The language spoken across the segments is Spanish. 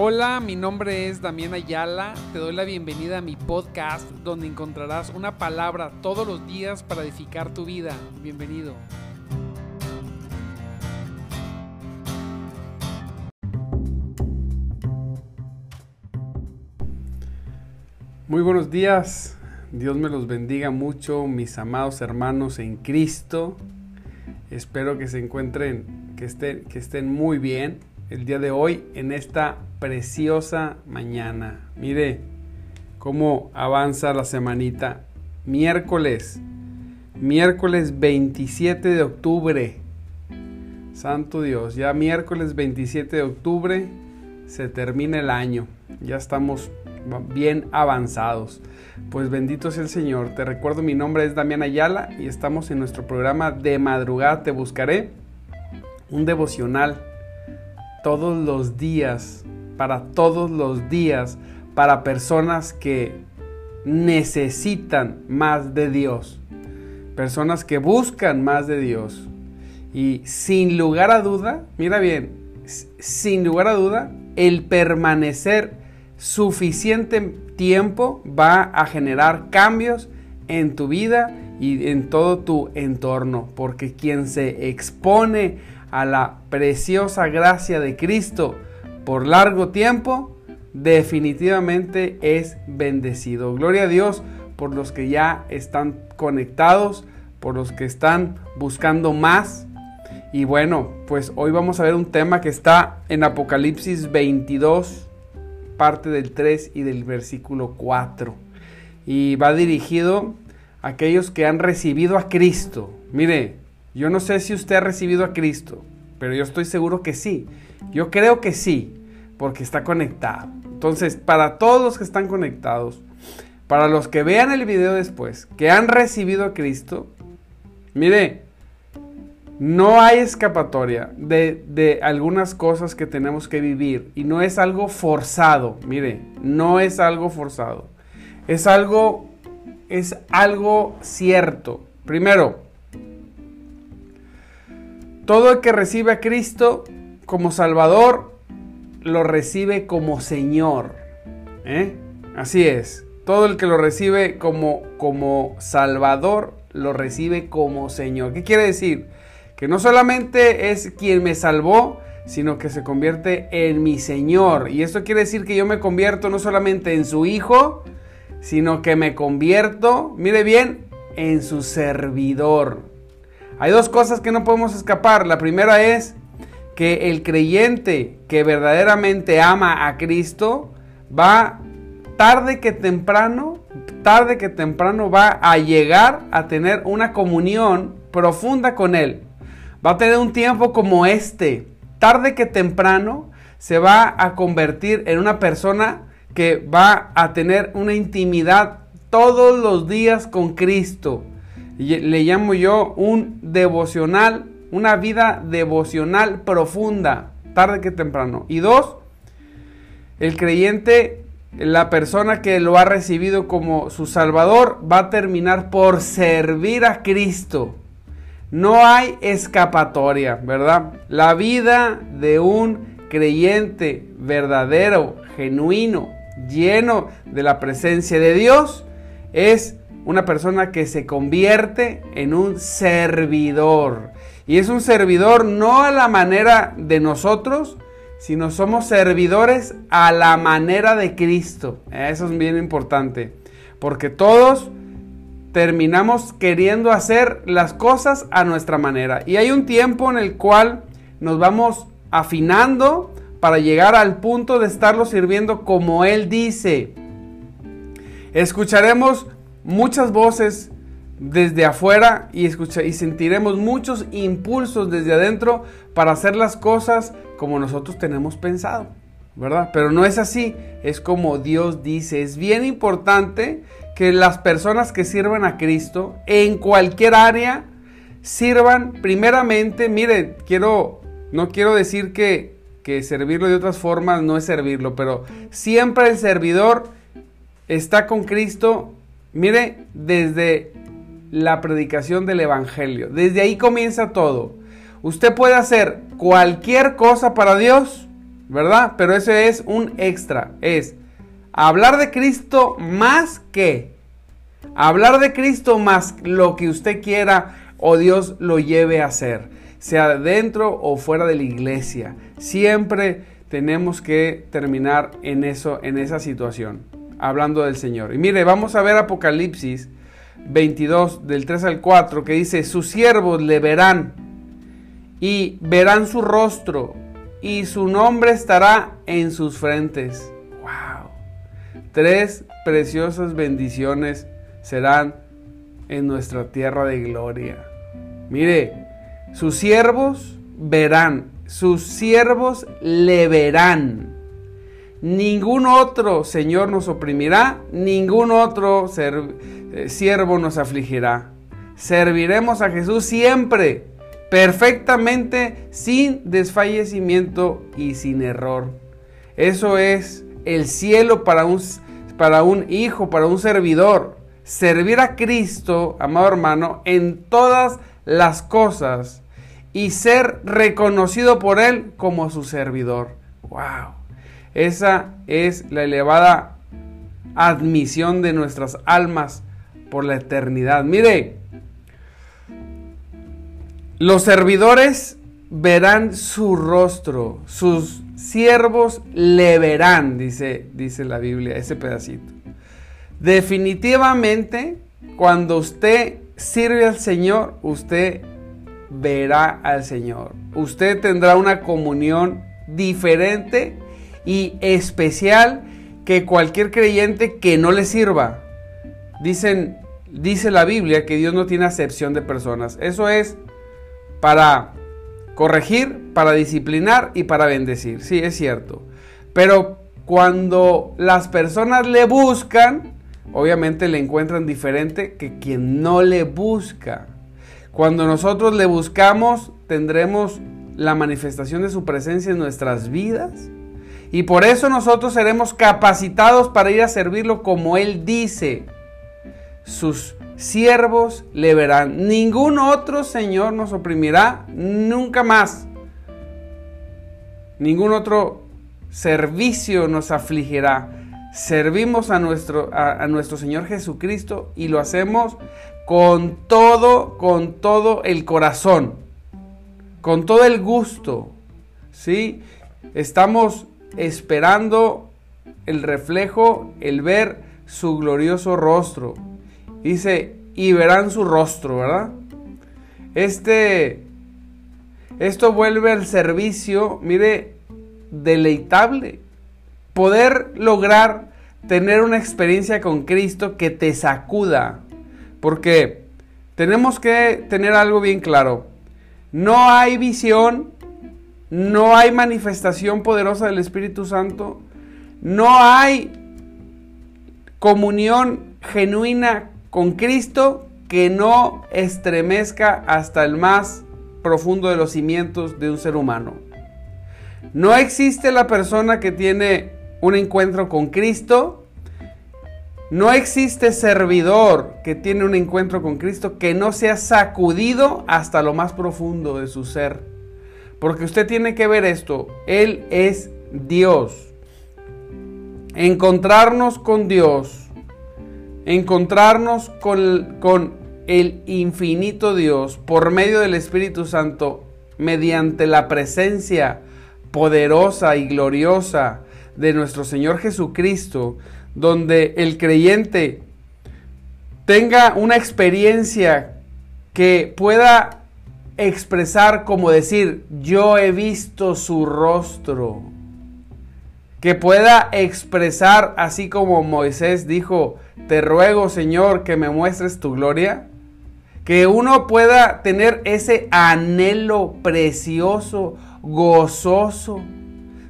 Hola, mi nombre es Damián Ayala. Te doy la bienvenida a mi podcast donde encontrarás una palabra todos los días para edificar tu vida. Bienvenido. Muy buenos días. Dios me los bendiga mucho, mis amados hermanos en Cristo. Espero que se encuentren, que estén, que estén muy bien el día de hoy en esta preciosa mañana. Mire cómo avanza la semanita. Miércoles, miércoles 27 de octubre. Santo Dios, ya miércoles 27 de octubre se termina el año. Ya estamos bien avanzados. Pues bendito sea el Señor. Te recuerdo, mi nombre es Damián Ayala y estamos en nuestro programa de madrugada Te Buscaré. Un devocional todos los días, para todos los días, para personas que necesitan más de Dios, personas que buscan más de Dios. Y sin lugar a duda, mira bien, sin lugar a duda, el permanecer suficiente tiempo va a generar cambios en tu vida y en todo tu entorno, porque quien se expone a la preciosa gracia de Cristo por largo tiempo, definitivamente es bendecido. Gloria a Dios por los que ya están conectados, por los que están buscando más. Y bueno, pues hoy vamos a ver un tema que está en Apocalipsis 22, parte del 3 y del versículo 4. Y va dirigido a aquellos que han recibido a Cristo. Mire, yo no sé si usted ha recibido a Cristo, pero yo estoy seguro que sí. Yo creo que sí, porque está conectado. Entonces, para todos los que están conectados, para los que vean el video después, que han recibido a Cristo, mire, no hay escapatoria de, de, algunas cosas que tenemos que vivir y no es algo forzado, mire, no es algo forzado, es algo, es algo cierto. Primero, todo el que recibe a Cristo como Salvador, lo recibe como Señor. ¿eh? Así es. Todo el que lo recibe como, como Salvador, lo recibe como Señor. ¿Qué quiere decir? Que no solamente es quien me salvó, sino que se convierte en mi Señor. Y esto quiere decir que yo me convierto no solamente en su Hijo, sino que me convierto, mire bien, en su servidor. Hay dos cosas que no podemos escapar. La primera es que el creyente que verdaderamente ama a Cristo va tarde que temprano, tarde que temprano va a llegar a tener una comunión profunda con Él. Va a tener un tiempo como este. Tarde que temprano se va a convertir en una persona que va a tener una intimidad todos los días con Cristo le llamo yo un devocional, una vida devocional profunda, tarde que temprano. Y dos, el creyente, la persona que lo ha recibido como su Salvador, va a terminar por servir a Cristo. No hay escapatoria, ¿verdad? La vida de un creyente verdadero, genuino, lleno de la presencia de Dios, es una persona que se convierte en un servidor. Y es un servidor no a la manera de nosotros, sino somos servidores a la manera de Cristo. Eso es bien importante. Porque todos terminamos queriendo hacer las cosas a nuestra manera. Y hay un tiempo en el cual nos vamos afinando para llegar al punto de estarlo sirviendo como Él dice. Escucharemos muchas voces desde afuera y, escucha, y sentiremos muchos impulsos desde adentro para hacer las cosas como nosotros tenemos pensado, ¿verdad? Pero no es así, es como Dios dice. Es bien importante que las personas que sirvan a Cristo en cualquier área sirvan primeramente, miren, quiero, no quiero decir que, que servirlo de otras formas no es servirlo, pero siempre el servidor está con Cristo Mire, desde la predicación del Evangelio, desde ahí comienza todo. Usted puede hacer cualquier cosa para Dios ¿verdad? Pero ese es un extra, es hablar de Cristo más que, hablar de Cristo más lo que usted quiera o Dios lo lleve a hacer, sea dentro o fuera de la iglesia. Siempre tenemos que terminar en eso, en esa situación, hablando del Señor. Y mire, vamos a ver Apocalipsis 22 del 3 al 4 que dice, sus siervos le verán y verán su rostro y su nombre estará en sus frentes. Wow. Tres preciosas bendiciones serán en nuestra tierra de gloria. Mire, sus siervos verán, sus siervos le verán. Ningún otro Señor nos oprimirá, ningún otro eh, siervo nos afligirá. Serviremos a Jesús siempre perfectamente, sin desfallecimiento y sin error. Eso es el cielo para un, para un hijo, para un servidor. Servir a Cristo, amado hermano, en todas las cosas y ser reconocido por Él como su servidor. ¡Wow! Esa es la elevada admisión de nuestras almas por la eternidad. Mire, los servidores verán su rostro, sus siervos le verán, dice, dice la Biblia, ese pedacito. Definitivamente, cuando usted sirve al Señor, usted verá al Señor. Usted tendrá una comunión diferente y especial que cualquier creyente que no le sirva. Dicen, dice la Biblia que Dios no tiene acepción de personas. Eso es para corregir, para disciplinar y para bendecir. Sí, es cierto. Pero cuando las personas le buscan, obviamente le encuentran diferente que quien no le busca. Cuando nosotros le buscamos, tendremos la manifestación de su presencia en nuestras vidas. Y por eso nosotros seremos capacitados para ir a servirlo como Él dice. Sus siervos le verán. Ningún otro Señor nos oprimirá nunca más. Ningún otro servicio nos afligirá. Servimos a nuestro, a, nuestro Señor Jesucristo y lo hacemos con todo, con todo el corazón, con todo el gusto. ¿sí? Estamos esperando el reflejo, el ver su glorioso rostro. Dice, y verán su rostro, ¿verdad? Este, esto vuelve al servicio, mire, deleitable. Poder lograr tener una experiencia con Cristo que te sacuda. Porque tenemos que tener algo bien claro. No hay visión, no hay manifestación poderosa del Espíritu Santo, no hay comunión genuina con Cristo que no estremezca hasta el más profundo de los cimientos de un ser humano. No existe la persona que tiene un encuentro con Cristo. No existe servidor que tiene un encuentro con Cristo que no sea sacudido hasta lo más profundo de su ser. Porque usted tiene que ver esto. Él es Dios. Encontrarnos con Dios encontrarnos con, el infinito Dios por medio del Espíritu Santo, mediante la presencia poderosa y gloriosa de nuestro Señor Jesucristo, donde el creyente tenga una experiencia que pueda expresar como decir, yo he visto su rostro, que pueda expresar así como Moisés dijo, te ruego, Señor, que me muestres tu gloria. Que uno pueda tener ese anhelo precioso, gozoso,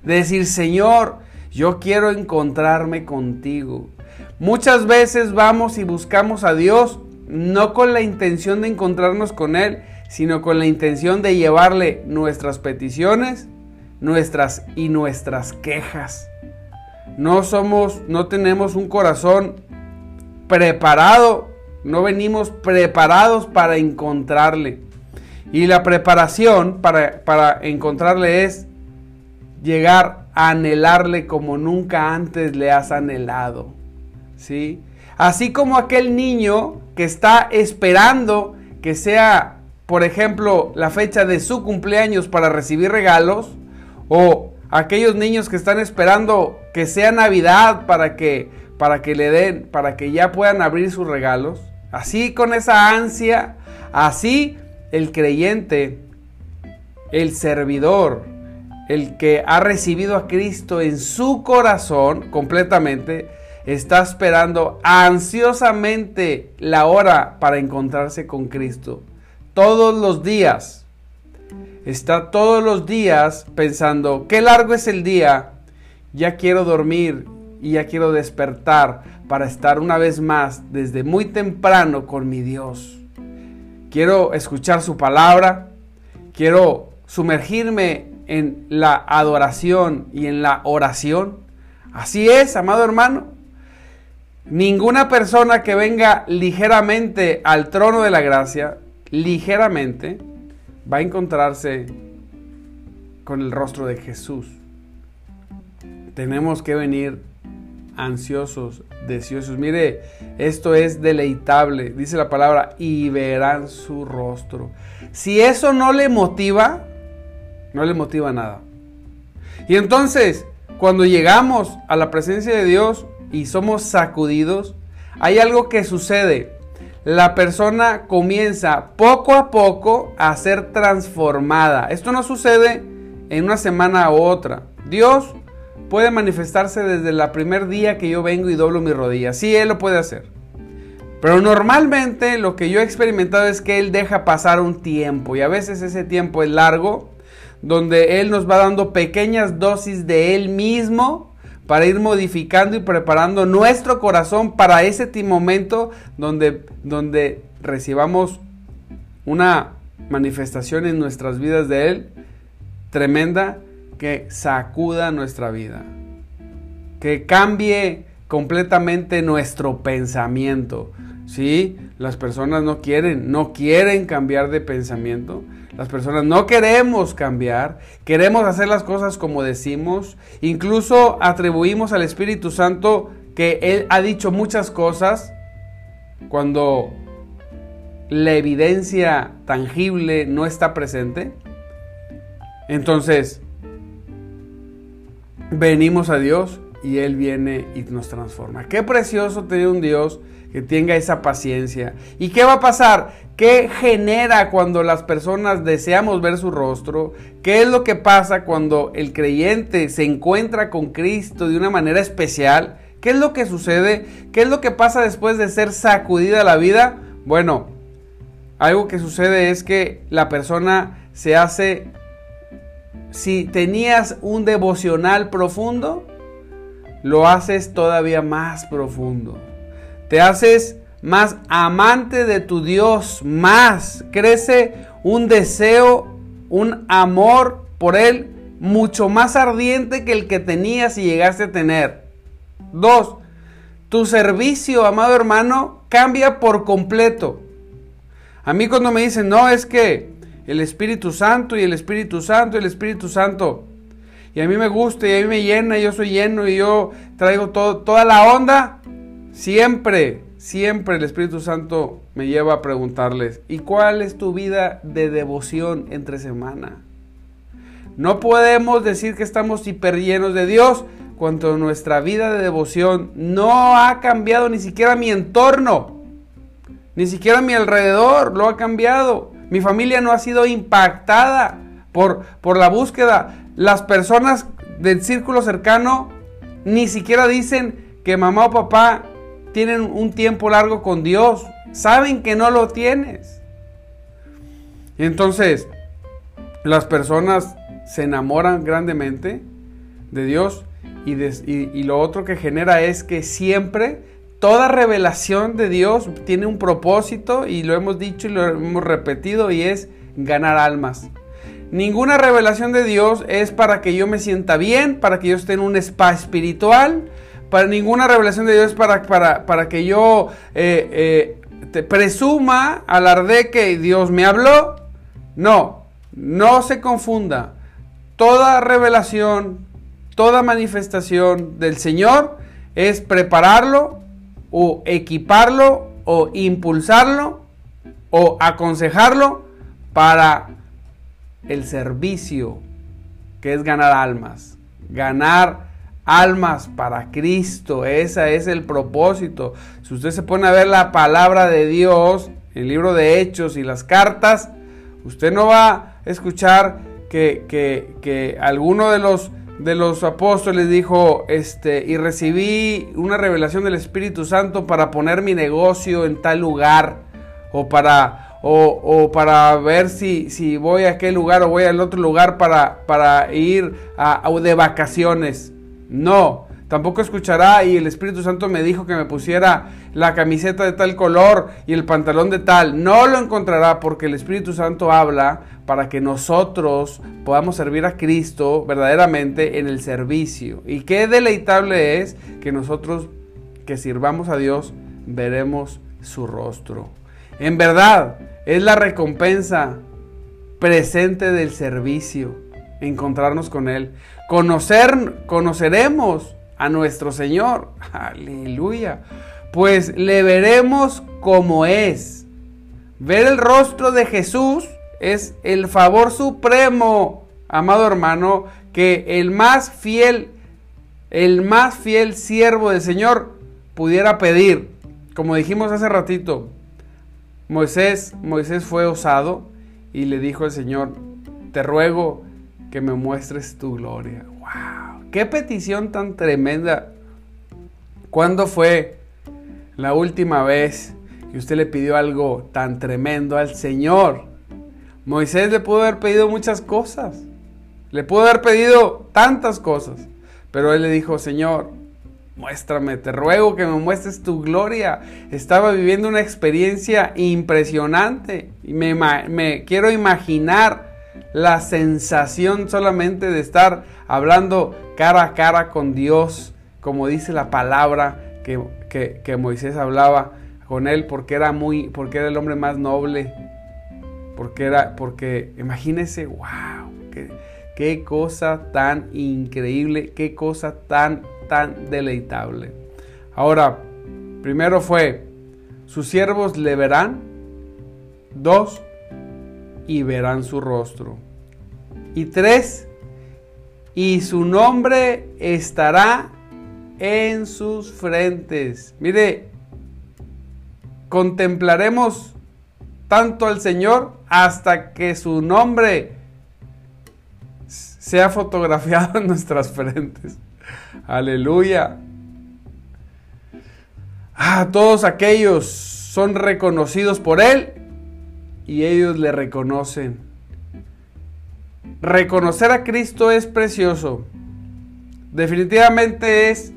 de decir, Señor, yo quiero encontrarme contigo. Muchas veces vamos y buscamos a Dios no con la intención de encontrarnos con Él, sino con la intención de llevarle nuestras peticiones, nuestras y nuestras quejas. No somos, no tenemos un corazón preparado, no venimos preparados para encontrarle. Y la preparación para, para encontrarle es llegar a anhelarle como nunca antes le has anhelado. ¿Sí? Así como aquel niño que está esperando que sea, por ejemplo, la fecha de su cumpleaños para recibir regalos, o aquellos niños que están esperando que sea Navidad para que para que le den, para que ya puedan abrir sus regalos. Así con esa ansia, así el creyente, el servidor, el que ha recibido a Cristo en su corazón completamente, está esperando ansiosamente la hora para encontrarse con Cristo. Todos los días. Está todos los días pensando, qué largo es el día, ya quiero dormir y ya quiero despertar para estar una vez más desde muy temprano con mi Dios. Quiero escuchar su palabra, quiero sumergirme en la adoración y en la oración. Así es, amado hermano. Ninguna persona que venga ligeramente al trono de la gracia, ligeramente, va a encontrarse con el rostro de Jesús. Tenemos que venir ansiosos, deseosos. Mire, esto es deleitable, dice la palabra, y verán su rostro. Si eso no le motiva, no le motiva nada. Y entonces, cuando llegamos a la presencia de Dios y somos sacudidos, hay algo que sucede. La persona comienza poco a poco a ser transformada. Esto no sucede en una semana u otra. Dios puede manifestarse desde el primer día que yo vengo y doblo mi rodilla. Sí, Él lo puede hacer. Pero normalmente lo que yo he experimentado es que Él deja pasar un tiempo y a veces ese tiempo es largo, donde Él nos va dando pequeñas dosis de Él mismo para ir modificando y preparando nuestro corazón para ese momento donde, donde recibamos una manifestación en nuestras vidas de Él tremenda que sacuda nuestra vida, que cambie completamente nuestro pensamiento. ¿Sí? Las personas no quieren, no quieren cambiar de pensamiento. Las personas no queremos cambiar, queremos hacer las cosas como decimos. Incluso atribuimos al Espíritu Santo que Él ha dicho muchas cosas cuando la evidencia tangible no está presente. Entonces, venimos a Dios y Él viene y nos transforma. Qué precioso tener un Dios que tenga esa paciencia. ¿Y qué va a pasar? ¿Qué genera cuando las personas deseamos ver su rostro? ¿Qué es lo que pasa cuando el creyente se encuentra con Cristo de una manera especial? ¿Qué es lo que sucede? ¿Qué es lo que pasa después de ser sacudida la vida? Bueno, algo que sucede es que la persona se hace si tenías un devocional profundo, lo haces todavía más profundo. Te haces más amante de tu Dios, más. Crece un deseo, un amor por Él mucho más ardiente que el que tenías y llegaste a tener. Dos, tu servicio, amado hermano, cambia por completo. A mí cuando me dicen, no, es que el Espíritu Santo y el Espíritu Santo y el Espíritu Santo. Y a mí me gusta y a mí me llena, y yo soy lleno y yo traigo toda la onda. Siempre, siempre el Espíritu Santo me lleva a preguntarles, ¿y cuál es tu vida de devoción entre semana? No podemos decir que estamos hiper llenos de Dios cuando nuestra vida de devoción no ha cambiado ni siquiera mi entorno, ni siquiera mi alrededor lo ha cambiado. Mi familia no ha sido impactada por, por la búsqueda. Las personas del círculo cercano ni siquiera dicen que mamá o papá tienen un tiempo largo con Dios. Saben que no lo tienes. entonces, las personas se enamoran grandemente de Dios y, lo otro que genera es que siempre Toda revelación de Dios tiene un propósito y lo hemos dicho y lo hemos repetido y es ganar almas. Ninguna revelación de Dios es para que yo me sienta bien, para que yo esté en un spa espiritual. Para ninguna revelación de Dios para, para, para que yo eh, eh, te presuma, alarde que Dios me habló. No, no se confunda. toda revelación, toda manifestación del Señor es prepararlo o equiparlo o impulsarlo o aconsejarlo para el servicio, que es ganar almas. Ganar almas para Cristo. Ese es el propósito. Si usted se pone a ver la palabra de Dios, el libro de Hechos y las cartas, usted no va a escuchar que, que, que alguno de los, de los apóstoles dijo, este, y recibí una revelación del Espíritu Santo para poner mi negocio en tal lugar, o para, o, para ver si, si, voy a aquel lugar o voy al otro lugar para, para ir a, de vacaciones. No, tampoco escuchará y el Espíritu Santo me dijo que me pusiera la camiseta de tal color y el pantalón de tal. No lo encontrará porque el Espíritu Santo habla para que nosotros podamos servir a Cristo verdaderamente en el servicio. Y qué deleitable es que nosotros que sirvamos a Dios veremos su rostro. En verdad, es la recompensa presente del servicio, encontrarnos con Él. Conocer, conoceremos a nuestro Señor. Aleluya. Pues le veremos como es. Ver el rostro de Jesús es el favor supremo, amado hermano, que el más fiel, el más fiel siervo del Señor pudiera pedir. Como dijimos hace ratito, Moisés, Moisés fue osado y le dijo al Señor, te ruego que me muestres tu gloria. ¡Wow! ¡Qué petición tan tremenda! ¿Cuándo fue la última vez que usted le pidió algo tan tremendo al Señor? Moisés le pudo haber pedido muchas cosas. Le pudo haber pedido tantas cosas. Pero él le dijo, Señor, muéstrame, te ruego que me muestres tu gloria. Estaba viviendo una experiencia impresionante y me, quiero imaginar la sensación solamente de estar hablando cara a cara con Dios, como dice la palabra que, que, Moisés hablaba con él, porque era muy, porque era el hombre más noble, porque era, porque imagínese, wow, qué, qué cosa tan increíble, qué cosa tan tan deleitable. Ahora, primero fue, sus siervos le verán. Dos, y verán su rostro. Y tres, y su nombre estará en sus frentes. Mire, contemplaremos tanto al Señor hasta que su nombre sea fotografiado en nuestras frentes. Aleluya. Ah, todos aquellos son reconocidos por Él y ellos le reconocen. Reconocer a Cristo es precioso. Definitivamente es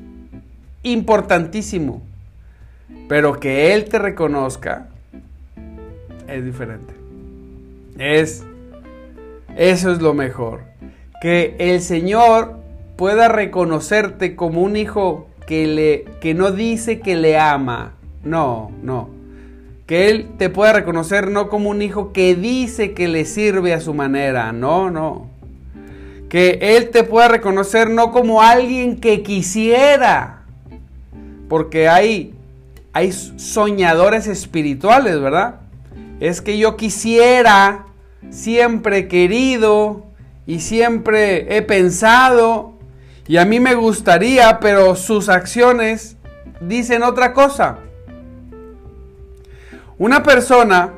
importantísimo. Pero que Él te reconozca es diferente. Es, eso es lo mejor. Que el Señor pueda reconocerte como un hijo que, le, que no dice que le ama. No, no. Que Él te pueda reconocer no como un hijo que dice que le sirve a su manera. No, no. Que Él te pueda reconocer no como alguien que quisiera. Porque hay, hay soñadores espirituales, ¿verdad? Es que yo quisiera, siempre he querido y siempre he pensado y a mí me gustaría, pero sus acciones dicen otra cosa. Una persona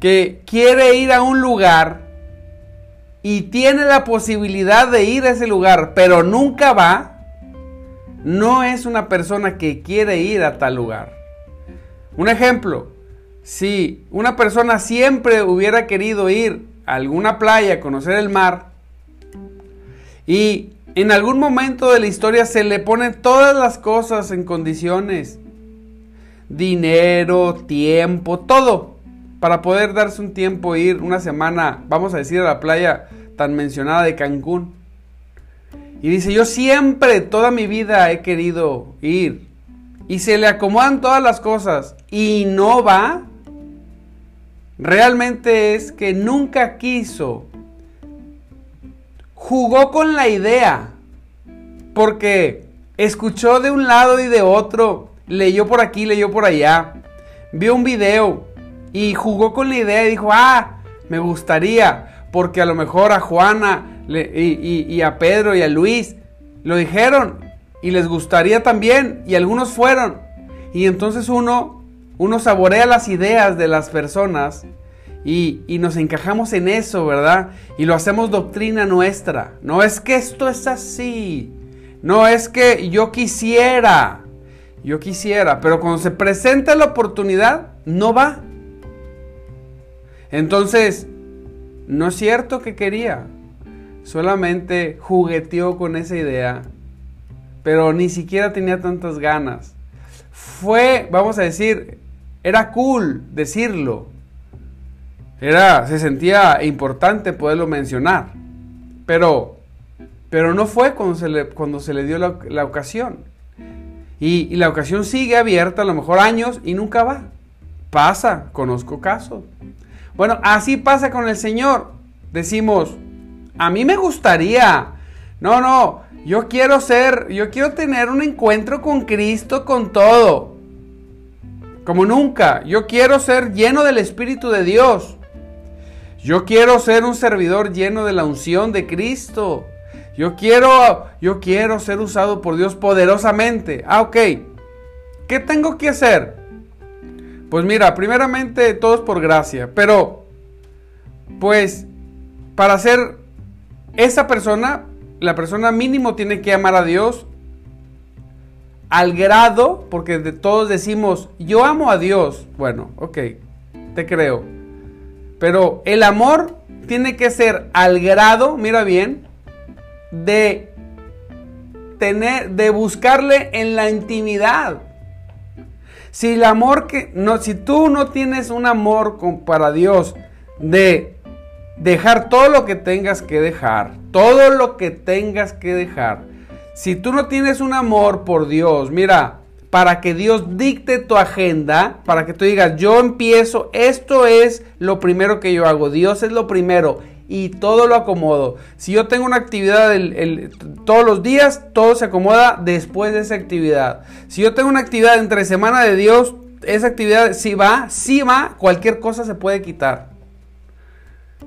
que quiere ir a un lugar y tiene la posibilidad de ir a ese lugar, pero nunca va, no es una persona que quiere ir a tal lugar. Un ejemplo, si una persona siempre hubiera querido ir a alguna playa, conocer el mar, y en algún momento de la historia se le ponen todas las cosas en condiciones. Dinero, tiempo, todo. Para poder darse un tiempo, ir una semana, vamos a decir, a la playa tan mencionada de Cancún. Y dice, yo siempre, toda mi vida he querido ir. Y se le acomodan todas las cosas y no va. Realmente es que nunca quiso jugó con la idea, porque escuchó de un lado y de otro, leyó por aquí, leyó por allá, vio un video y jugó con la idea y dijo, ah, me gustaría, porque a lo mejor a Juana y, a Pedro y a Luis lo dijeron y les gustaría también y algunos fueron. Y entonces uno, uno saborea las ideas de las personas y, y, nos encajamos en eso, ¿verdad? Y lo hacemos doctrina nuestra. No es que esto es así. No es que yo quisiera. Yo quisiera. Pero cuando se presenta la oportunidad, no va. Entonces, no es cierto que quería. Solamente jugueteó con esa idea. Pero ni siquiera tenía tantas ganas. Fue, vamos a decir, era cool decirlo era, se sentía importante poderlo mencionar. Pero, pero no fue cuando se le, cuando se le dio la, ocasión. Y, la ocasión sigue abierta a lo mejor años y nunca va. Pasa, conozco casos. Bueno, así pasa con el Señor. Decimos, a mí me gustaría. No, no, yo quiero ser, yo quiero tener un encuentro con Cristo con todo. Como nunca. Yo quiero ser lleno del Espíritu de Dios. Yo quiero ser un servidor lleno de la unción de Cristo. Yo quiero, yo quiero ser usado por Dios poderosamente. Ah, ok. ¿Qué tengo que hacer? Pues mira, primeramente todo es por gracia, pero pues para ser esa persona, la persona mínimo tiene que amar a Dios al grado, porque de todos decimos, yo amo a Dios. Bueno, ok, te creo. Pero el amor tiene que ser al grado, mira bien, de tener, de buscarle en la intimidad. Si el amor que, no, si tú no tienes un amor para Dios de dejar todo lo que tengas que dejar, todo lo que tengas que dejar, si tú no tienes un amor por Dios, mira, para que Dios dicte tu agenda, para que tú digas, yo empiezo, esto es lo primero que yo hago, Dios es lo primero y todo lo acomodo. Si yo tengo una actividad todos los días, todo se acomoda después de esa actividad. Si yo tengo una actividad entre semana de Dios, esa actividad si va, si va, cualquier cosa se puede quitar.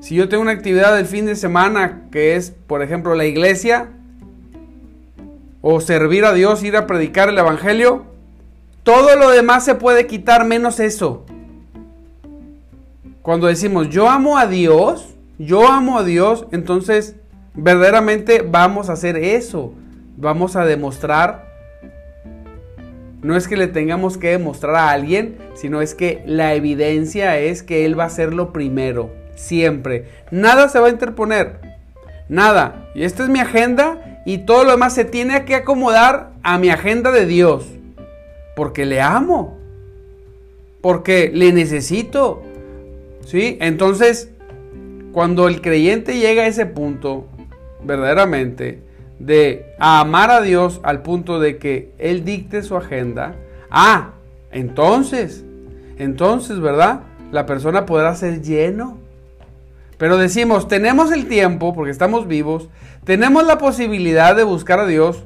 Si yo tengo una actividad del fin de semana, que es, por ejemplo, la iglesia, o servir a Dios, ir a predicar el Evangelio, todo lo demás se puede quitar menos eso. Cuando decimos yo amo a Dios, yo amo a Dios, entonces verdaderamente vamos a hacer eso. Vamos a demostrar. No es que le tengamos que demostrar a alguien, sino es que la evidencia es que Él va a ser lo primero, siempre. Nada se va a interponer. Nada. Y esta es mi agenda y todo lo demás se tiene que acomodar a mi agenda de Dios porque le amo, porque le necesito. ¿Sí? Entonces, cuando el creyente llega a ese punto, verdaderamente, de amar a Dios al punto de que Él dicte su agenda, ah, entonces, entonces, ¿verdad? La persona podrá ser lleno. Pero decimos, tenemos el tiempo, porque estamos vivos, tenemos la posibilidad de buscar a Dios.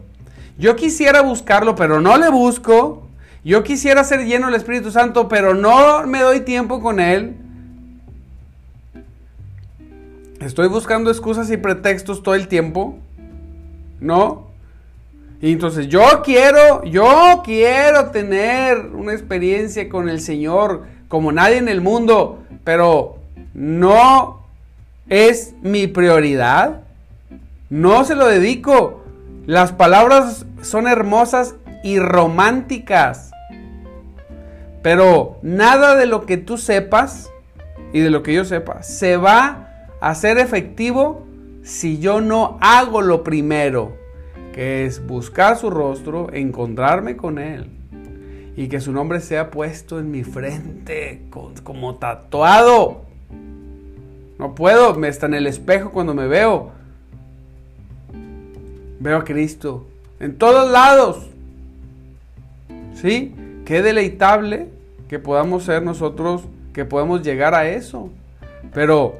Yo quisiera buscarlo, pero no le busco. Yo quisiera ser lleno del Espíritu Santo, pero no me doy tiempo con Él. Estoy buscando excusas y pretextos todo el tiempo. ¿No? Y entonces yo quiero, yo quiero tener una experiencia con el Señor como nadie en el mundo, pero no es mi prioridad. No se lo dedico. Las palabras son hermosas y románticas. Pero nada de lo que tú sepas y de lo que yo sepa se va a hacer efectivo si yo no hago lo primero, que es buscar su rostro, encontrarme con Él y que su nombre sea puesto en mi frente como tatuado. No puedo, me está en el espejo cuando me veo. Veo a Cristo en todos lados. ¿Sí? Qué deleitable que podamos ser nosotros, que podemos llegar a eso. Pero,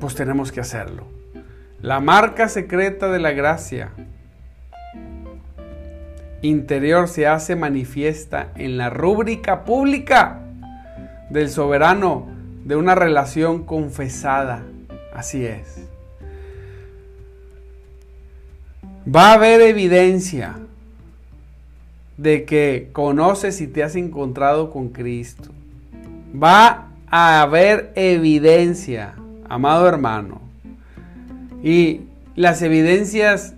pues tenemos que hacerlo. La marca secreta de la gracia interior se hace manifiesta en la rúbrica pública del soberano de una relación confesada. Así es. Va a haber evidencia de que conoces y te has encontrado con Cristo. Va a haber evidencia, amado hermano. Y las evidencias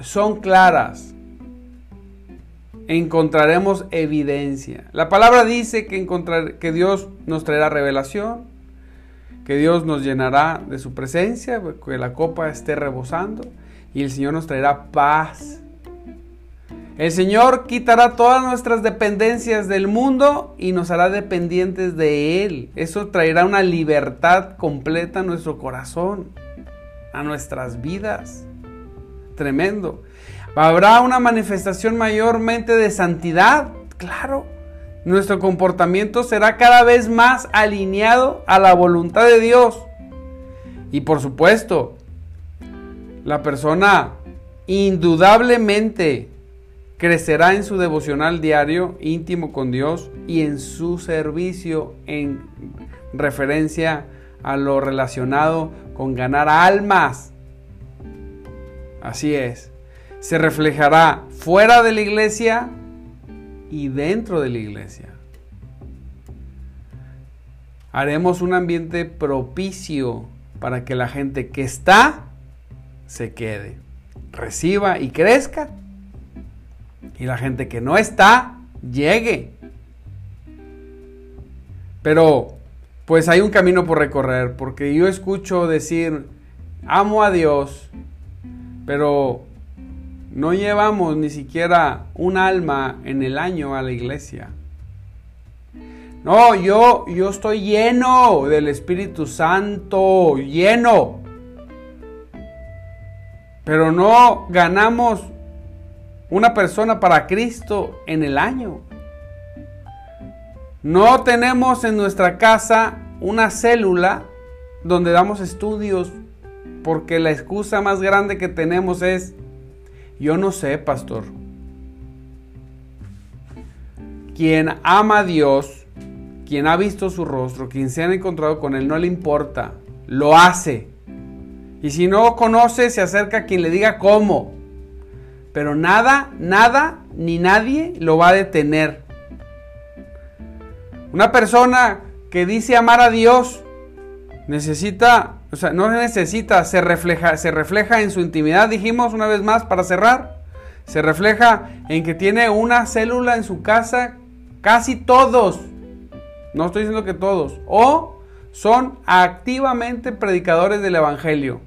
son claras. Encontraremos evidencia. La palabra dice que, encontrar, que Dios nos traerá revelación, que Dios nos llenará de su presencia, que la copa esté rebosando y el Señor nos traerá paz. El Señor quitará todas nuestras dependencias del mundo y nos hará dependientes de Él. Eso traerá una libertad completa a nuestro corazón, a nuestras vidas. Tremendo. Habrá una manifestación mayormente de santidad, claro. Nuestro comportamiento será cada vez más alineado a la voluntad de Dios. Y por supuesto, la persona indudablemente crecerá en su devocional diario íntimo con Dios y en su servicio en referencia a lo relacionado con ganar almas. Así es. Se reflejará fuera de la iglesia y dentro de la iglesia. Haremos un ambiente propicio para que la gente que está se quede, reciba y crezca. Y la gente que no está, llegue. Pero, pues hay un camino por recorrer, porque yo escucho decir, amo a Dios, pero no llevamos ni siquiera un alma en el año a la iglesia. No, yo, yo estoy lleno del Espíritu Santo, lleno pero no ganamos una persona para Cristo en el año. No tenemos en nuestra casa una célula donde damos estudios porque la excusa más grande que tenemos es, yo no sé, pastor. Quien ama a Dios, quien ha visto su rostro, quien se ha encontrado con Él, no le importa, lo hace. Y si no conoce, se acerca a quien le diga cómo. Pero nada, nada, ni nadie lo va a detener. Una persona que dice amar a Dios necesita, o sea, no necesita, se refleja, se refleja en su intimidad, dijimos una vez más para cerrar. Se refleja en que tiene una célula en su casa, casi todos. No estoy diciendo que todos. O son activamente predicadores del Evangelio.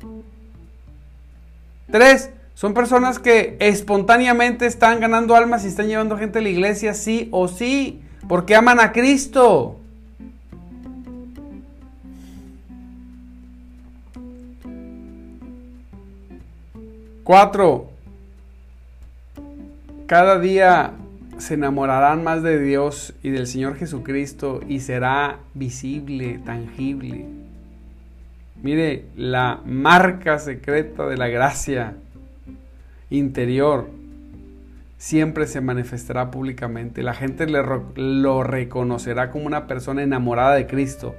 Tres, son personas que espontáneamente están ganando almas y están llevando gente a la iglesia sí o sí, porque aman a Cristo. Cuatro, cada día se enamorarán más de Dios y del Señor Jesucristo y será visible, tangible. Mire, la marca secreta de la gracia interior siempre se manifestará públicamente. La gente lo reconocerá como una persona enamorada de Cristo.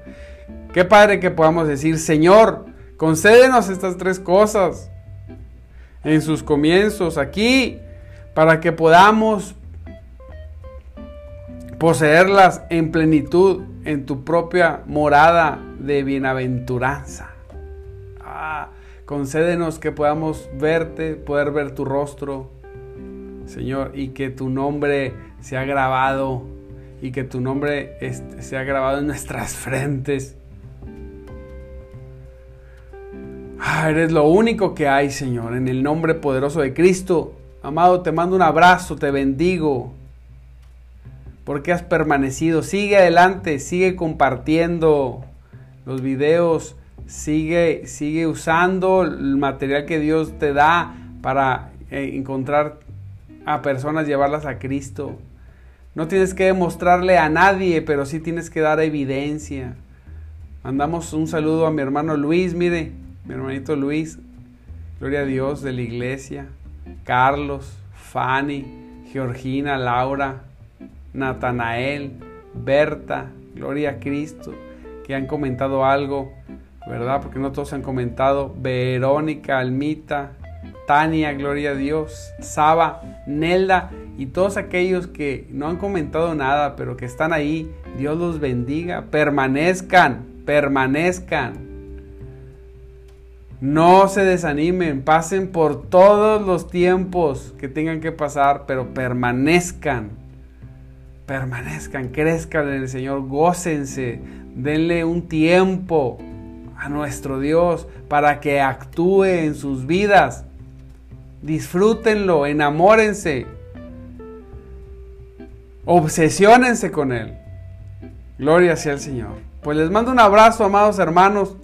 Qué padre que podamos decir, Señor, concédenos estas tres cosas en sus comienzos aquí para que podamos poseerlas en plenitud en tu propia morada de bienaventuranza. Concédenos que podamos verte, poder ver tu rostro, Señor, y que tu nombre sea grabado y que tu nombre sea grabado en nuestras frentes. Ah, eres lo único que hay, Señor, en el nombre poderoso de Cristo. Amado, te mando un abrazo, te bendigo porque has permanecido. Sigue adelante, sigue compartiendo los videos, sigue, sigue usando el material que Dios te da para eh, encontrar a personas, llevarlas a Cristo. No tienes que demostrarle a nadie, pero sí tienes que dar evidencia. Mandamos un saludo a mi hermano Luis, mire, mi hermanito Luis, gloria a Dios, de la iglesia, Carlos, Fanny, Georgina, Laura, Natanael, Berta, gloria a Cristo, que han comentado algo, ¿verdad? Porque no todos han comentado, Verónica, Almita, Tania, gloria a Dios, Saba, Nelda y todos aquellos que no han comentado nada, pero que están ahí, Dios los bendiga, permanezcan, permanezcan. No se desanimen, pasen por todos los tiempos que tengan que pasar, pero permanezcan, permanezcan, crezcan en el Señor, gócense, denle un tiempo a nuestro Dios para que actúe en sus vidas disfrútenlo, enamórense, obsesionense con Él. Gloria sea el Señor. Pues les mando un abrazo, amados hermanos.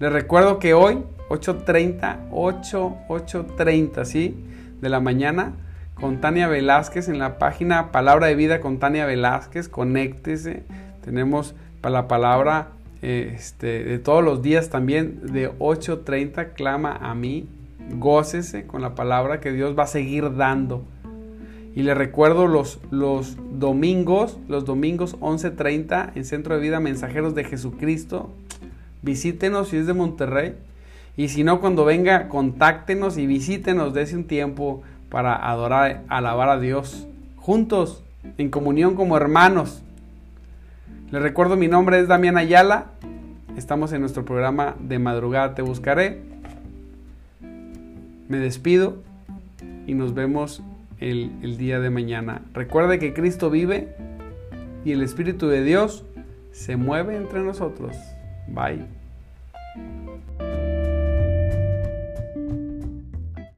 Les recuerdo que hoy, 8.30, 8, 8.30, ¿sí? De la mañana, con Tania Velázquez en la página Palabra de Vida con Tania Velázquez. Conéctese. Tenemos para la palabra este, de todos los días también de 8.30, clama a mí gócese con la palabra que Dios va a seguir dando. Y le recuerdo los, los domingos, los domingos 11.30 en Centro de Vida Mensajeros de Jesucristo. Visítenos si es de Monterrey. Y si no, cuando venga, contáctenos y visítenos de ese un tiempo para adorar, alabar a Dios. Juntos, en comunión como hermanos. Les recuerdo, mi nombre es Damián Ayala. Estamos en nuestro programa de madrugada Te Buscaré. Me despido y nos vemos el, el, día de mañana. Recuerde que Cristo vive y el Espíritu de Dios se mueve entre nosotros. Bye.